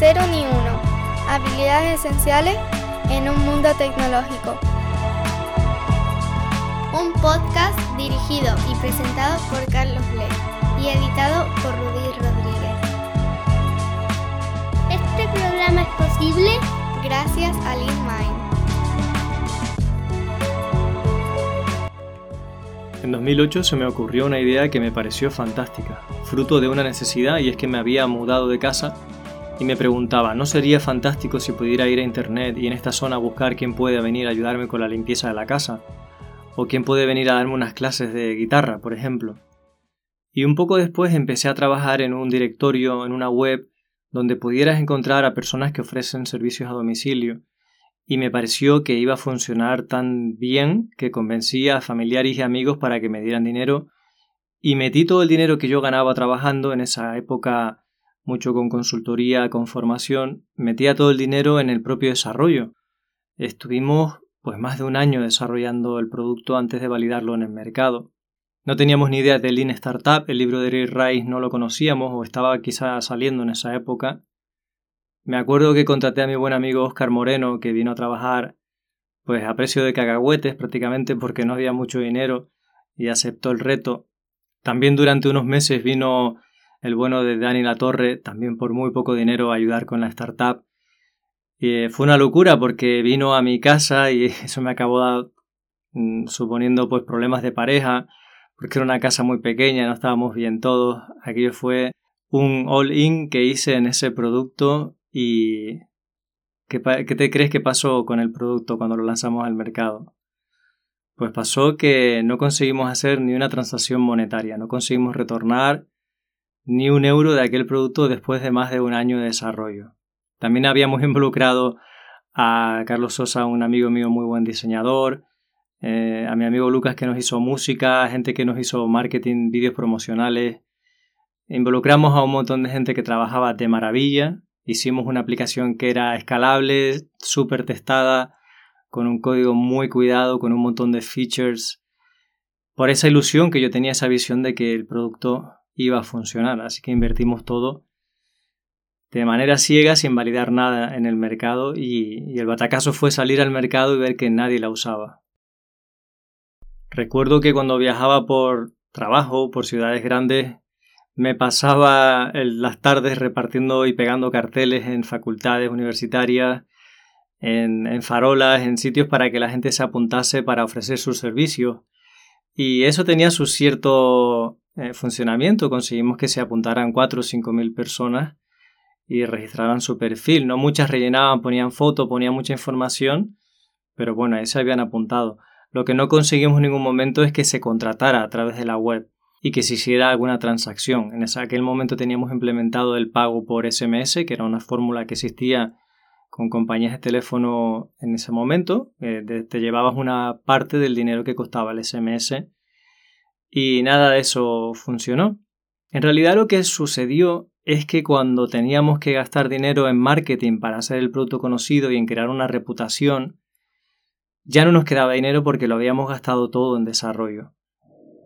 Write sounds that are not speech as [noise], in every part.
Cero ni uno. Habilidades esenciales en un mundo tecnológico. Un podcast dirigido y presentado por Carlos Lee y editado por Rudy Rodríguez. Este programa es posible gracias a LeanMind. En 2008 se me ocurrió una idea que me pareció fantástica, fruto de una necesidad y es que me había mudado de casa y me preguntaba, ¿no sería fantástico si pudiera ir a internet y en esta zona buscar quién puede venir a ayudarme con la limpieza de la casa? ¿O quién puede venir a darme unas clases de guitarra, por ejemplo? Y un poco después empecé a trabajar en un directorio, en una web, donde pudieras encontrar a personas que ofrecen servicios a domicilio y me pareció que iba a funcionar tan bien que convencí a familiares y amigos para que me dieran dinero y metí todo el dinero que yo ganaba trabajando en esa época mucho con consultoría, con formación, metía todo el dinero en el propio desarrollo. Estuvimos pues más de un año desarrollando el producto antes de validarlo en el mercado. No teníamos ni idea de Lean Startup, el libro de Eric Rice no lo conocíamos o estaba quizá saliendo en esa época me acuerdo que contraté a mi buen amigo Oscar Moreno, que vino a trabajar pues a precio de cagagüetes prácticamente porque no había mucho dinero y aceptó el reto. También durante unos meses vino el bueno de Dani La Torre, también por muy poco dinero, ayudar con la startup. Y eh, fue una locura porque vino a mi casa y [laughs] eso me acabó mm, suponiendo pues problemas de pareja, porque era una casa muy pequeña, no estábamos bien todos. Aquello fue un all-in que hice en ese producto ¿Y qué, te crees que pasó con el producto cuando lo lanzamos al mercado? Pues pasó que no conseguimos hacer ni una transacción monetaria, no conseguimos retornar ni un euro de aquel producto después de más de un año de desarrollo. También habíamos [laughs] involucrado a Carlos Sosa, un amigo mío muy buen diseñador, eh, a mi amigo Lucas que nos hizo música, gente que nos hizo marketing, vídeos promocionales. Involucramos a un montón de gente que trabajaba de maravilla Hicimos una aplicación que era escalable, súper testada, con un código muy cuidado, con un montón de features. Por esa ilusión que yo tenía esa visión de que el producto iba a funcionar. Así que invertimos todo de manera ciega, sin validar nada en el mercado, y, el batacazo fue salir al mercado y ver que nadie la usaba. Recuerdo que cuando viajaba por trabajo, por ciudades grandes, me pasaba las tardes repartiendo y pegando carteles en facultades universitarias, en, farolas, en sitios para que la gente se apuntase para ofrecer sus servicios. Y eso tenía su cierto eh, funcionamiento. Conseguimos que se apuntaran 4 o 5 mil personas y registraran su perfil. No muchas rellenaban, ponían foto, ponían mucha información, pero bueno, ahí se habían apuntado. Lo que no conseguimos en ningún momento es que se contratara a través de la web y que se hiciera alguna transacción. En aquel momento teníamos implementado el pago por SMS, que era una fórmula que existía con compañías de teléfono en ese momento. Eh, te llevabas una parte del dinero que costaba el SMS y nada de eso funcionó. En realidad lo que sucedió es que cuando teníamos que gastar dinero en marketing para hacer el producto conocido y en crear una reputación, ya no nos quedaba dinero porque lo habíamos gastado todo en desarrollo.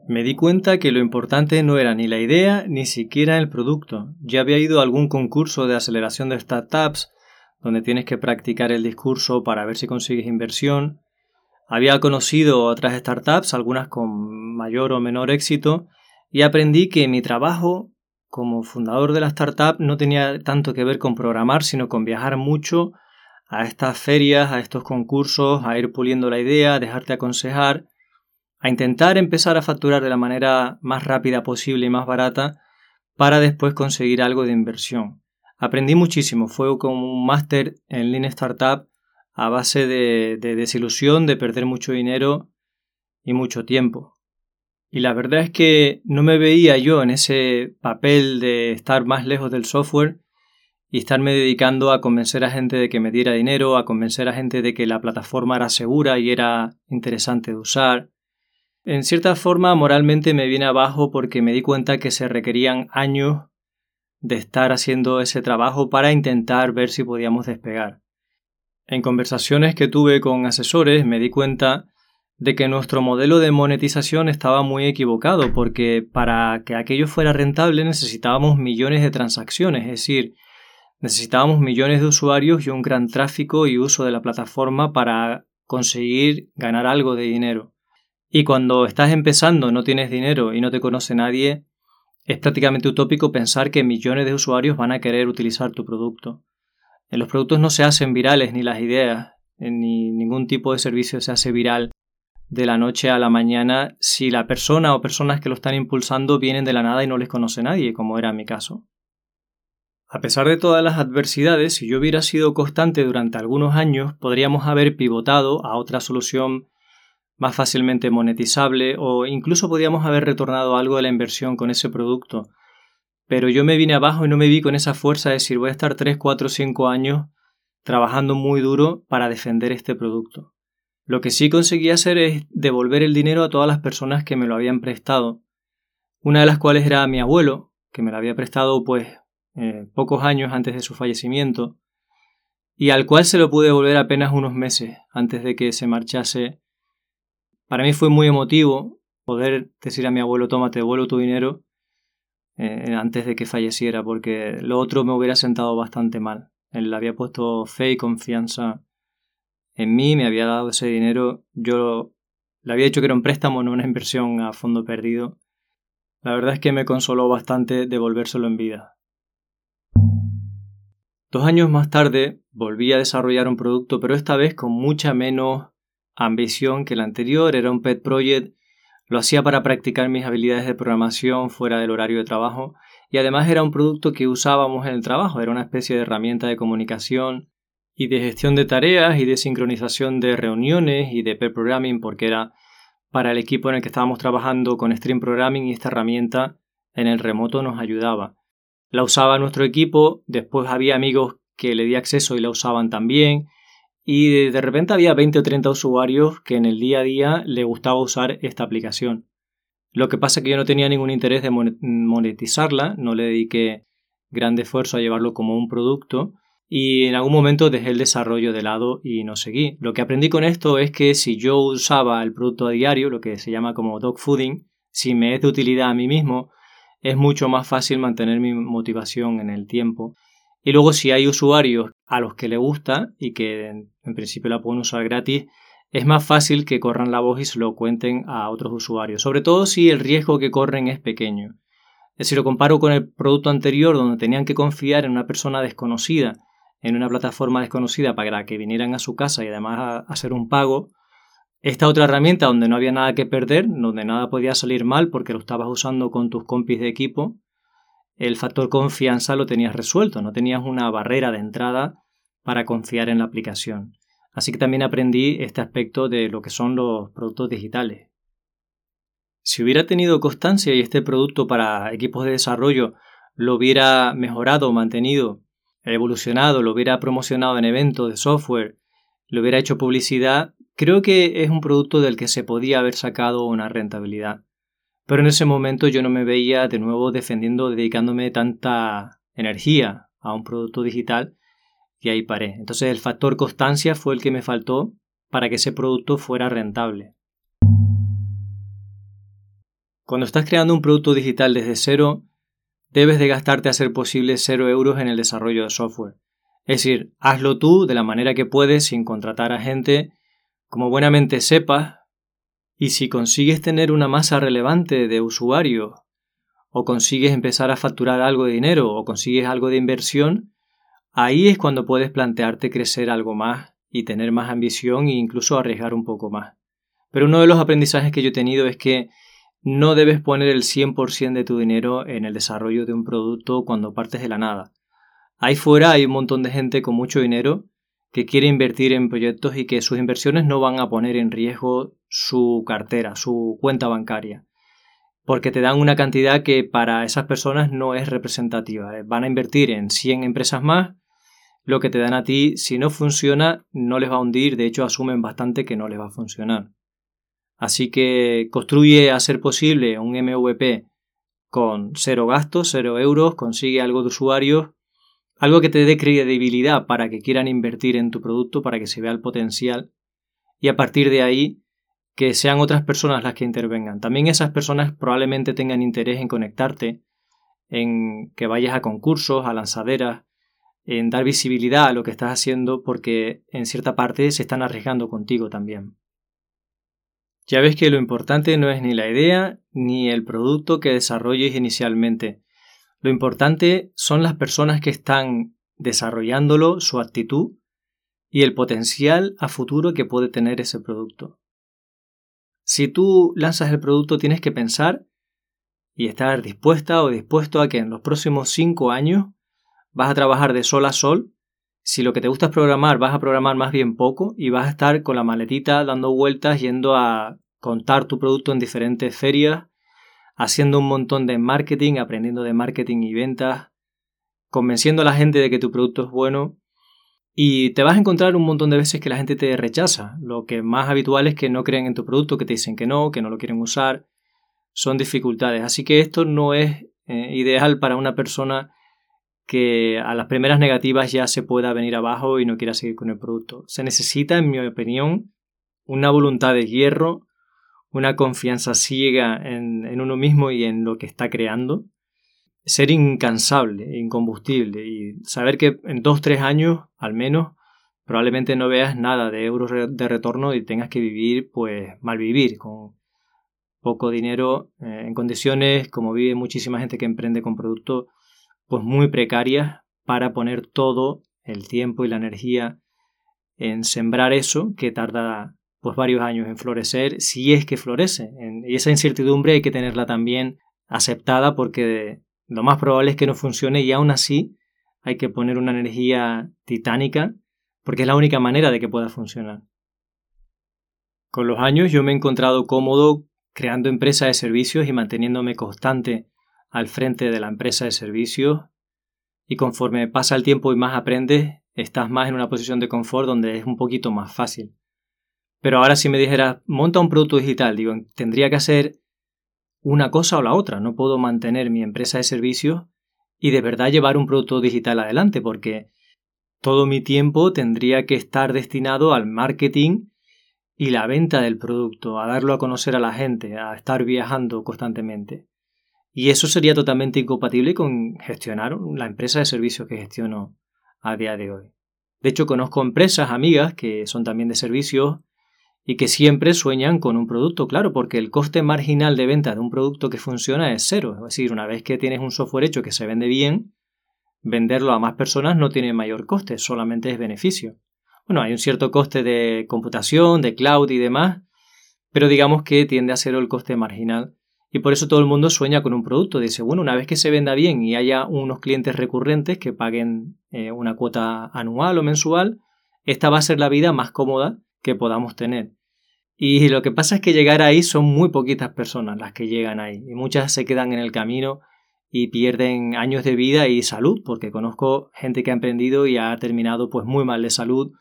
Me di cuenta que lo importante no era ni la idea ni siquiera el producto. Ya había ido a algún concurso de aceleración de startups donde tienes que practicar el discurso para ver si consigues inversión. Había conocido otras startups, algunas con mayor o menor éxito, y aprendí que mi trabajo como fundador de la startup no tenía tanto que ver con programar, sino con viajar mucho a estas ferias, a estos concursos, a ir puliendo la idea, a dejarte aconsejar a intentar empezar a facturar de la manera más rápida posible y más barata para después conseguir algo de inversión. Aprendí muchísimo, fue como un máster en Lean Startup a base de, de desilusión, de perder mucho dinero y mucho tiempo. Y la verdad es que no me veía yo en ese papel de estar más lejos del software y estarme dedicando a convencer a gente de que me diera dinero, a convencer a gente de que la plataforma era segura y era interesante de usar, en cierta forma, moralmente me viene abajo porque me di cuenta que se requerían años de estar haciendo ese trabajo para intentar ver si podíamos despegar. En conversaciones que tuve con asesores me di cuenta de que nuestro modelo de monetización estaba muy equivocado porque para que aquello fuera rentable necesitábamos millones de transacciones, es decir, Necesitábamos millones de usuarios y un gran tráfico y uso de la plataforma para conseguir ganar algo de dinero. Y cuando estás empezando, no tienes dinero y no te conoce nadie, es prácticamente utópico pensar que millones de usuarios van a querer utilizar tu producto. Los productos no se hacen virales ni las ideas, ni ningún tipo de servicio se hace viral de la noche a la mañana si la persona o personas que lo están impulsando vienen de la nada y no les conoce nadie, como era mi caso. A pesar de todas las adversidades, si yo hubiera sido constante durante algunos años, podríamos haber pivotado a otra solución más fácilmente monetizable o incluso podríamos haber retornado algo de la inversión con ese producto. Pero yo me vine abajo y no me vi con esa fuerza de decir voy a estar 3, 4, 5 años trabajando muy duro para defender este producto. Lo que sí conseguí hacer es devolver el dinero a todas las personas que me lo habían prestado, una de las cuales era mi abuelo, que me lo había prestado pues eh, pocos años antes de su fallecimiento, y al cual se lo pude devolver apenas unos meses antes de que se marchase. Para mí fue muy emotivo poder decir a mi abuelo, toma, te devuelvo tu dinero eh, antes de que falleciera, porque lo otro me hubiera sentado bastante mal. Él había puesto fe y confianza en mí, me había dado ese dinero, yo le había dicho que era un préstamo, no una inversión a fondo perdido. La verdad es que me consoló bastante devolvérselo en vida. Dos años más tarde volví a desarrollar un producto, pero esta vez con mucha menos ambición que el anterior. Era un pet project, lo hacía para practicar mis habilidades de programación fuera del horario de trabajo y además era un producto que usábamos en el trabajo, era una especie de herramienta de comunicación y de gestión de tareas y de sincronización de reuniones y de pair programming porque era para el equipo en el que estábamos trabajando con Stream Programming y esta herramienta en el remoto nos ayudaba. La usaba nuestro equipo, después había amigos que le di acceso y la usaban también y de repente había 20 o 30 usuarios que en el día a día le gustaba usar esta aplicación. Lo que pasa es que yo no tenía ningún interés de monetizarla, no le dediqué gran esfuerzo a llevarlo como un producto y en algún momento dejé el desarrollo de lado y no seguí. Lo que aprendí con esto es que si yo usaba el producto a diario, lo que se llama como dog fooding, si me es de utilidad a mí mismo, es mucho más fácil mantener mi motivación en el tiempo. Y luego si hay usuarios a los que le gusta y que en principio la pueden usar gratis, es más fácil que corran la voz y se lo cuenten a otros usuarios, sobre todo si el riesgo que corren es pequeño. Si lo comparo con el producto anterior donde tenían que confiar en una persona desconocida en una plataforma desconocida para que vinieran a su casa y además hacer un pago. Esta otra herramienta donde no había nada que perder, donde nada podía salir mal porque lo estabas usando con tus compis de equipo, el factor confianza lo tenías resuelto, no tenías una barrera de entrada para confiar en la aplicación. Así que también aprendí este aspecto de lo que son los productos digitales. Si hubiera tenido constancia y este producto para equipos de desarrollo lo hubiera mejorado mantenido evolucionado, lo hubiera promocionado en eventos de software, lo hubiera hecho publicidad, creo que es un producto del que se podía haber sacado una rentabilidad. Pero en ese momento yo no me veía de nuevo defendiendo, dedicándome tanta energía a un producto digital y ahí paré. Entonces el factor constancia fue el que me faltó para que ese producto fuera rentable. Cuando estás creando un producto digital desde cero, debes de gastarte a ser posible 0 euros en el desarrollo de software. Es decir, hazlo tú de la manera que puedes sin contratar a gente, como buenamente sepas, y si consigues tener una masa relevante de usuarios, o consigues empezar a facturar algo de dinero, o consigues algo de inversión, ahí es cuando puedes plantearte crecer algo más y tener más ambición e incluso arriesgar un poco más. Pero uno de los aprendizajes que yo he tenido es que no debes poner el 100% de tu dinero en el desarrollo de un producto cuando partes de la nada. Ahí fuera hay un montón de gente con mucho dinero que quiere invertir en proyectos y que sus inversiones no van a poner en riesgo su cartera, su cuenta bancaria, porque te dan una cantidad que para esas personas no es representativa. Van a invertir en 100 empresas más, lo que te dan a ti, si no funciona, no les va a hundir, de hecho asumen bastante que no les va a funcionar. Así que construye a ser posible un MVP con cero gastos, cero euros, consigue algo de usuarios, algo que te dé credibilidad para que quieran invertir en tu producto, para que se vea el potencial y a partir de ahí que sean otras personas las que intervengan. También esas personas probablemente tengan interés en conectarte, en que vayas a concursos, a lanzaderas, en dar visibilidad a lo que estás haciendo porque en cierta parte se están arriesgando contigo también. Ya ves que lo importante no es ni la idea ni el producto que desarrolles inicialmente. Lo importante son las personas que están desarrollándolo, su actitud y el potencial a futuro que puede tener ese producto. Si tú lanzas el producto tienes que pensar y estar dispuesta o dispuesto a que en los próximos cinco años vas a trabajar de sol a sol. Si lo que te gusta es programar, vas a programar más bien poco y vas a estar con la maletita dando vueltas yendo a contar tu producto en diferentes ferias, haciendo un montón de marketing, aprendiendo de marketing y ventas, convenciendo a la gente de que tu producto es bueno. Y te vas a encontrar un montón de veces que la gente te rechaza. Lo que más habitual es que no creen en tu producto, que te dicen que no, que no lo quieren usar. Son dificultades. Así que esto no es eh, ideal para una persona que a las primeras negativas ya se pueda venir abajo y no quiera seguir con el producto. Se necesita, en mi opinión, una voluntad de hierro, una confianza ciega en, uno mismo y en lo que está creando, ser incansable, incombustible y saber que en dos, tres años al menos probablemente no veas nada de euros de retorno y tengas que vivir, pues mal vivir, con poco dinero, eh, en condiciones como vive muchísima gente que emprende con productos pues muy precarias para poner todo el tiempo y la energía en sembrar eso que tarda pues varios años en florecer, si es que florece. Y esa incertidumbre hay que tenerla también aceptada porque lo más probable es que no funcione y aún así hay que poner una energía titánica porque es la única manera de que pueda funcionar. Con los años yo me he encontrado cómodo creando empresas de servicios y manteniéndome constante al frente de la empresa de servicios y conforme pasa el tiempo y más aprendes, estás más en una posición de confort donde es un poquito más fácil. Pero ahora si me dijeras, monta un producto digital, digo, tendría que hacer una cosa o la otra. No puedo mantener mi empresa de servicios y de verdad llevar un producto digital adelante porque todo mi tiempo tendría que estar destinado al marketing y la venta del producto, a darlo a conocer a la gente, a estar viajando constantemente. Y eso sería totalmente incompatible con gestionar la empresa de servicios que gestiono a día de hoy. De hecho, conozco empresas, amigas, que son también de servicios y que siempre sueñan con un producto, claro, porque el coste marginal de venta de un producto que funciona es cero. Es decir, una vez que tienes un software hecho que se vende bien, venderlo a más personas no tiene mayor coste, solamente es beneficio. Bueno, hay un cierto coste de computación, de cloud y demás, pero digamos que tiende a ser el coste marginal. Y por eso todo el mundo sueña con un producto. Dice, bueno, una vez que se venda bien y haya unos clientes recurrentes que paguen eh, una cuota anual o mensual, esta va a ser la vida más cómoda que podamos tener. Y lo que pasa es que llegar ahí son muy poquitas personas las que llegan ahí. Y muchas se quedan en el camino y pierden años de vida y salud, porque conozco gente que ha emprendido y ha terminado pues muy mal de salud,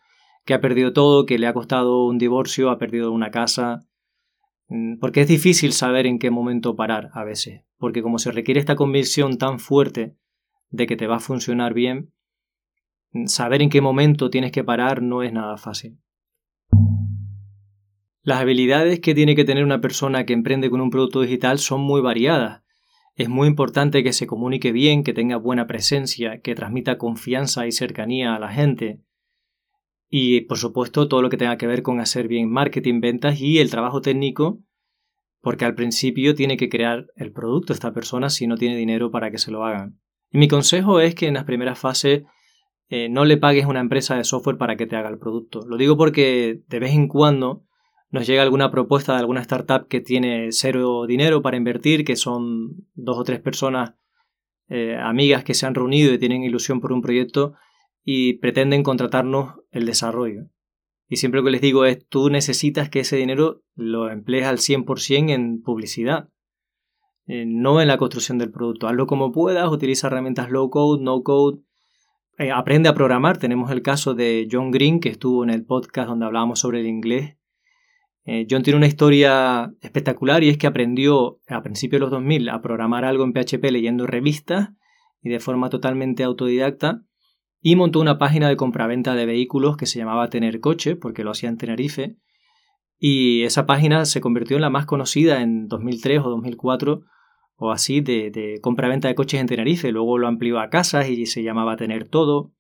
que ha perdido todo, que le ha costado un divorcio, ha perdido una casa. Mm, porque es difícil saber en qué momento parar a veces, porque como se requiere esta convicción tan fuerte de que te va a funcionar bien, mm, saber en qué momento tienes que parar no es nada fácil. Las habilidades que tiene que tener una persona que emprende con un producto digital son muy variadas. Es muy importante que se comunique bien, que tenga buena presencia, que transmita confianza y cercanía a la gente. Y, por supuesto, todo lo que tenga que ver con hacer bien marketing, ventas y el trabajo técnico, porque al principio tiene que crear el producto esta persona si no tiene dinero para que se lo hagan. Y mi consejo es que en las primeras fases eh, no le pagues a una empresa de software para que te haga el producto. Lo digo porque de vez en cuando nos llega alguna propuesta de alguna startup que tiene cero dinero para invertir, que son dos o tres personas eh, amigas que se han reunido y tienen ilusión por un proyecto y pretenden contratarnos el desarrollo. Y siempre lo que les digo es, tú necesitas que ese dinero lo emplees al 100% en publicidad, eh, no en la construcción del producto. Hazlo como puedas, utiliza herramientas low code, no code, eh, aprende a programar. Tenemos el caso de John Green, que estuvo en el podcast donde hablábamos sobre el inglés eh, John tiene una historia espectacular y es que aprendió a principios de los 2000 a programar algo en PHP leyendo revistas y de forma totalmente autodidacta y montó una página de compraventa de vehículos que se llamaba Tener Coche porque lo hacía en Tenerife y esa página se convirtió en la más conocida en 2003 o 2004 o así de, de compraventa de coches en Tenerife. Luego lo amplió a casas y se llamaba Tener Todo.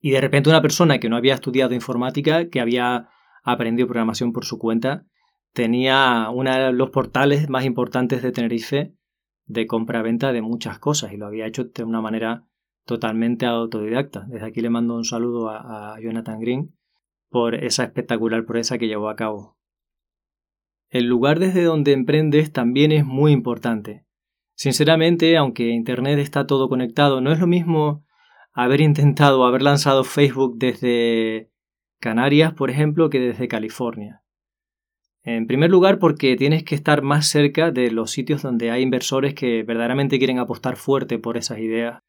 Y de repente una persona que no había estudiado informática, que había aprendido programación por su cuenta, tenía uno de los portales más importantes de Tenerife de compra-venta de muchas cosas y lo había hecho de una manera totalmente autodidacta. Desde aquí le mando un saludo a, Jonathan Green por esa espectacular proeza que llevó a cabo. El lugar desde donde emprendes también es muy importante. Sinceramente, aunque Internet está todo conectado, no es lo mismo haber intentado haber lanzado Facebook desde Canarias, por ejemplo, que desde California. En primer lugar, porque tienes que estar más cerca de los sitios donde hay inversores que verdaderamente quieren apostar fuerte por esas ideas.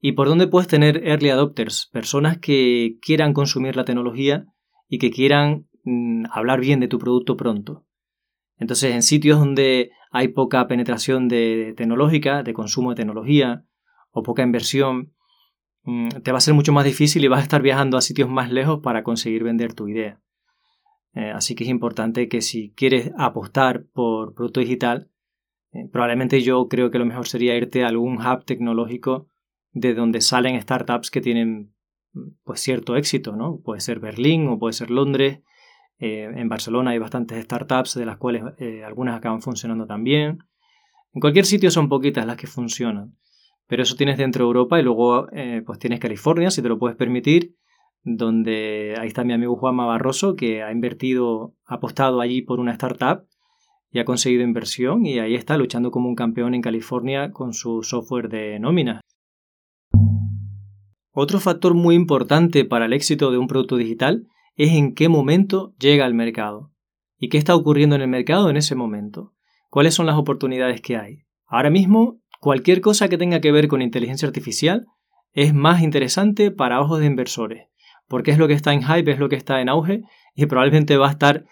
Y por donde puedes tener early adopters, personas que quieran consumir la tecnología y que quieran mm, hablar bien de tu producto pronto. Entonces, en sitios donde hay poca penetración de tecnológica, de consumo de tecnología, o poca inversión, te va a ser mucho más difícil y vas a estar viajando a sitios más lejos para conseguir vender tu idea. Eh, así que es importante que si quieres apostar por producto digital, eh, probablemente yo creo que lo mejor sería irte a algún hub tecnológico de donde salen startups que tienen pues cierto éxito, ¿no? Puede ser Berlín o puede ser Londres. Eh, en Barcelona hay bastantes startups de las cuales algunas acaban funcionando también. En cualquier sitio son poquitas las que funcionan. Pero eso tienes dentro de Europa y luego pues tienes California, si te lo puedes permitir donde ahí está mi amigo Juanma Barroso, que ha invertido, ha apostado allí por una startup y ha conseguido inversión y ahí está luchando como un campeón en California con su software de nómina. Otro factor muy importante para el éxito de un producto digital es en qué momento llega al mercado y qué está ocurriendo en el mercado en ese momento. ¿Cuáles son las oportunidades que hay? Ahora mismo, cualquier cosa que tenga que ver con inteligencia artificial es más interesante para ojos de inversores porque es lo que está en hype, es lo que está en auge y probablemente va a estar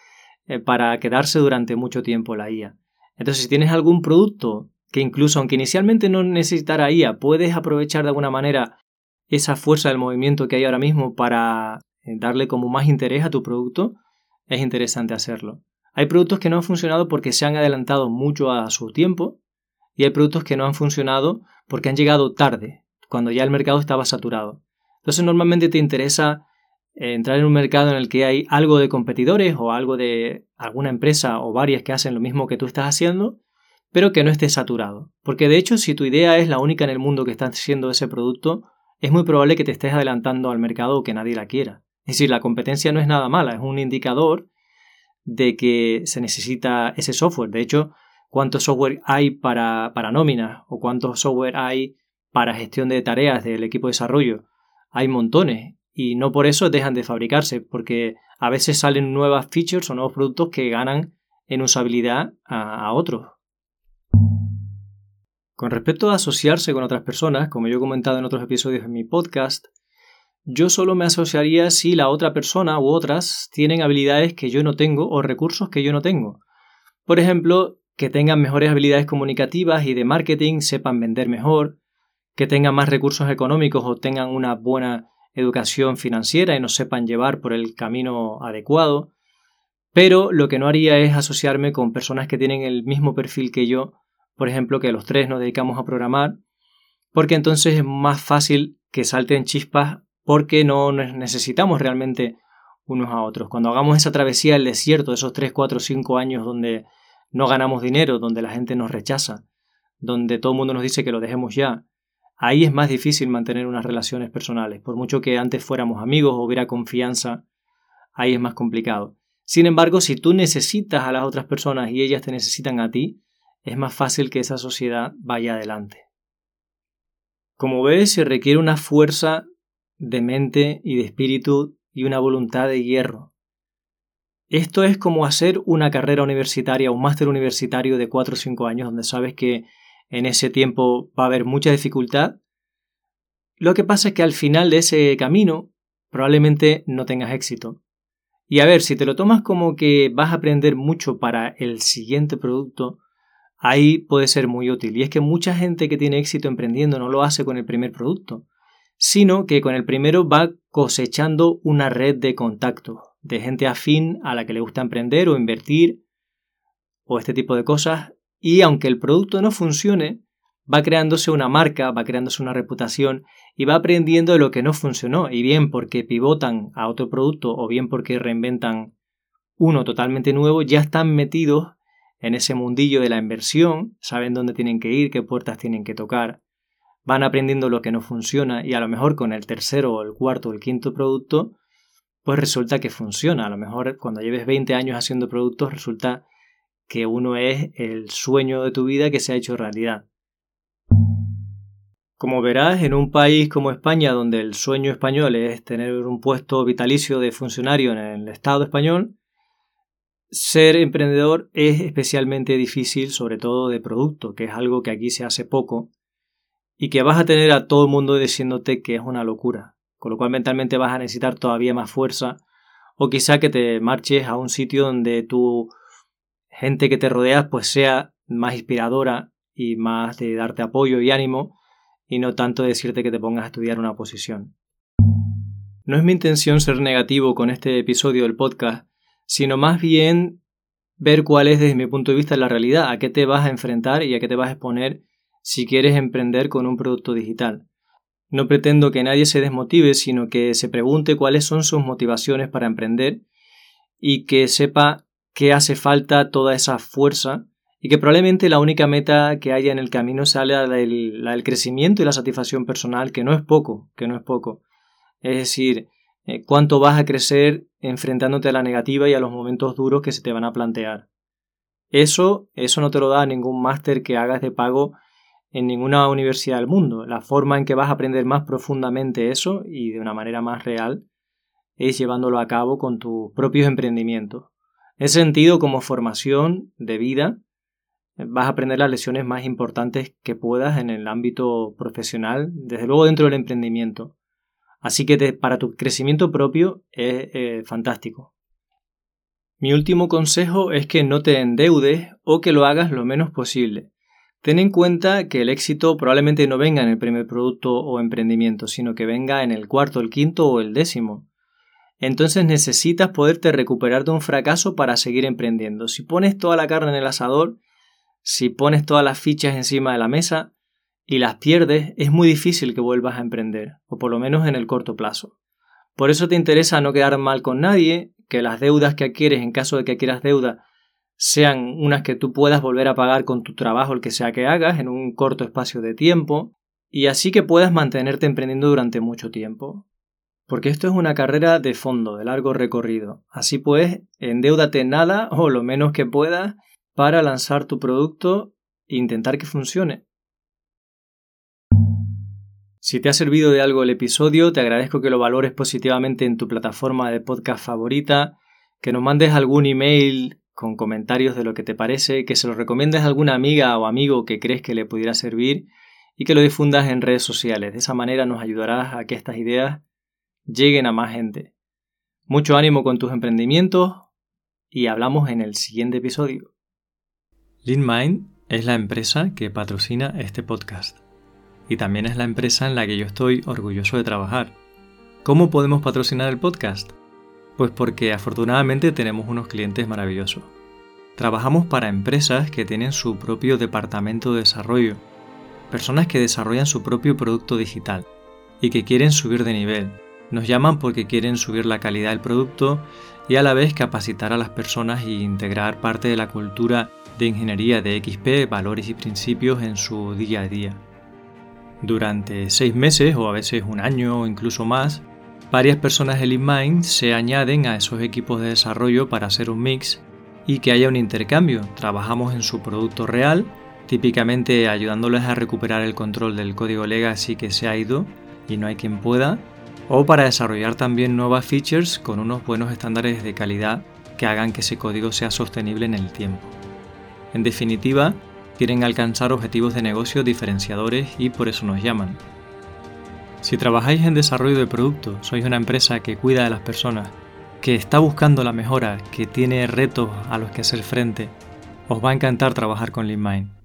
eh, para quedarse durante mucho tiempo la IA. Entonces, si tienes algún producto que incluso aunque inicialmente no necesitara IA, puedes aprovechar de alguna manera esa fuerza del movimiento que hay ahora mismo para eh, darle como más interés a tu producto, es interesante hacerlo. Hay productos que no han funcionado porque se han adelantado mucho a su tiempo y hay productos que no han funcionado porque han llegado tarde, cuando ya el mercado estaba saturado. Entonces normalmente te interesa entrar en un mercado en el que hay algo de competidores o algo de alguna empresa o varias que hacen lo mismo que tú estás haciendo, pero que no esté saturado. Porque de hecho, si tu idea es la única en el mundo que está haciendo ese producto, es muy probable que te estés adelantando al mercado o que nadie la quiera. Es decir, la competencia no es nada mala, es un indicador de que se necesita ese software. De hecho, cuánto software hay para, para nóminas o cuánto software hay para gestión de tareas del equipo de desarrollo. Hay montones y no por eso dejan de fabricarse, porque a veces salen nuevas features o nuevos productos que ganan en usabilidad a, otros. Con respecto a asociarse con otras personas, como yo he comentado en otros episodios de mi podcast, yo solo me asociaría si la otra persona u otras tienen habilidades que yo no tengo o recursos que yo no tengo. Por ejemplo, que tengan mejores habilidades comunicativas y de marketing, sepan vender mejor, que tengan más recursos económicos o tengan una buena educación financiera y nos sepan llevar por el camino adecuado, pero lo que no haría es asociarme con personas que tienen el mismo perfil que yo, por ejemplo, que los tres nos dedicamos a programar, porque entonces es más fácil que salten chispas porque no necesitamos realmente unos a otros. Cuando hagamos esa travesía del desierto, esos 3, 4, 5 años donde no ganamos dinero, donde la gente nos rechaza, donde todo el mundo nos dice que lo dejemos ya, ahí es más difícil mantener unas relaciones personales. Por mucho que antes fuéramos amigos o hubiera confianza, ahí es más complicado. Sin embargo, si tú necesitas a las otras personas y ellas te necesitan a ti, es más fácil que esa sociedad vaya adelante. Como ves, se requiere una fuerza de mente y de espíritu y una voluntad de hierro. Esto es como hacer una carrera universitaria, un máster universitario de 4 o 5 años, donde sabes que en ese tiempo va a haber mucha dificultad. Lo que pasa es que al final de ese camino probablemente no tengas éxito. Y a ver, si te lo tomas como que vas a aprender mucho para el siguiente producto, ahí puede ser muy útil. Y es que mucha gente que tiene éxito emprendiendo no lo hace con el primer producto, sino que con el primero va cosechando una red de contactos, de gente afín a la que le gusta emprender o invertir o este tipo de cosas. Y aunque el producto no funcione, va creándose una marca, va creándose una reputación y va aprendiendo de lo que no funcionó, y bien porque pivotan a otro producto o bien porque reinventan uno totalmente nuevo, ya están metidos en ese mundillo de la inversión, saben dónde tienen que ir, qué puertas tienen que tocar, van aprendiendo lo que no funciona y a lo mejor con el tercero o el cuarto o el quinto producto, pues resulta que funciona. A lo mejor cuando lleves 20 años haciendo productos resulta que uno es el sueño de tu vida que se ha hecho realidad. Como verás, en un país como España, donde el sueño español es tener un puesto vitalicio de funcionario en el Estado español, ser emprendedor es especialmente difícil, sobre todo de producto, que es algo que aquí se hace poco, y que vas a tener a todo el mundo diciéndote que es una locura, con lo cual mentalmente vas a necesitar todavía más fuerza, o quizá que te marches a un sitio donde tu gente que te rodeas pues sea más inspiradora y más de darte apoyo y ánimo, y no tanto decirte que te pongas a estudiar una posición. No es mi intención ser negativo con este episodio del podcast, sino más bien ver cuál es desde mi punto de vista la realidad, a qué te vas a enfrentar y a qué te vas a exponer si quieres emprender con un producto digital. No pretendo que nadie se desmotive, sino que se pregunte cuáles son sus motivaciones para emprender y que sepa qué hace falta toda esa fuerza y que probablemente la única meta que haya en el camino sea la del, crecimiento y la satisfacción personal, que no es poco, que no es poco. Es decir, eh, cuánto vas a crecer enfrentándote a la negativa y a los momentos duros que se te van a plantear. Eso, eso no te lo da ningún máster que hagas de pago en ninguna universidad del mundo. La forma en que vas a aprender más profundamente eso y de una manera más real es llevándolo a cabo con tus propios emprendimientos. Es sentido como formación de vida vas a aprender las lecciones más importantes que puedas en el ámbito profesional, desde luego dentro del emprendimiento. Así que para tu crecimiento propio es eh, fantástico. Mi último consejo es que no te endeudes o que lo hagas lo menos posible. Ten en cuenta que el éxito probablemente no venga en el primer producto o emprendimiento, sino que venga en el cuarto, el quinto o el décimo. Entonces necesitas poderte recuperar de un fracaso para seguir emprendiendo. Si pones toda la carne en el asador, si pones todas las fichas encima de la mesa y las pierdes, es muy difícil que vuelvas a emprender, o por lo menos en el corto plazo. Por eso te interesa no quedar mal con nadie, que las deudas que adquieres en caso de que adquieras deuda sean unas que tú puedas volver a pagar con tu trabajo, el que sea que hagas, en un corto espacio de tiempo, y así que puedas mantenerte emprendiendo durante mucho tiempo. Porque esto es una carrera de fondo, de largo recorrido. Así pues, endeudate nada o lo menos que puedas para lanzar tu producto e intentar que funcione. Si te ha servido de algo el episodio, te agradezco que lo valores positivamente en tu plataforma de podcast favorita, que nos mandes algún email con comentarios de lo que te parece, que se lo recomiendes a alguna amiga o amigo que crees que le pudiera servir y que lo difundas en redes sociales. De esa manera nos ayudarás a que estas ideas lleguen a más gente. Mucho ánimo con tus emprendimientos y hablamos en el siguiente episodio. LeanMind es la empresa que patrocina este podcast y también es la empresa en la que yo estoy orgulloso de trabajar. ¿Cómo podemos patrocinar el podcast? Pues porque afortunadamente tenemos unos clientes maravillosos. Trabajamos para empresas que tienen su propio departamento de desarrollo, personas que desarrollan su propio producto digital y que quieren subir de nivel. Nos llaman porque quieren subir la calidad del producto y a la vez capacitar a las personas e integrar parte de la cultura de ingeniería de XP, valores y principios en su día a día. Durante seis meses o a veces un año o incluso más, varias personas de LeanMind se añaden a esos equipos de desarrollo para hacer un mix y que haya un intercambio. Trabajamos en su producto real, típicamente ayudándoles a recuperar el control del código legacy que se ha ido y no hay quien pueda, o para desarrollar también nuevas features con unos buenos estándares de calidad que hagan que ese código sea sostenible en el tiempo. En definitiva, quieren alcanzar objetivos de negocio diferenciadores y por eso nos llaman. Si trabajáis en desarrollo de producto, sois una empresa que cuida de las personas, que está buscando la mejora, que tiene retos a los que hacer frente, os va a encantar trabajar con LeanMind.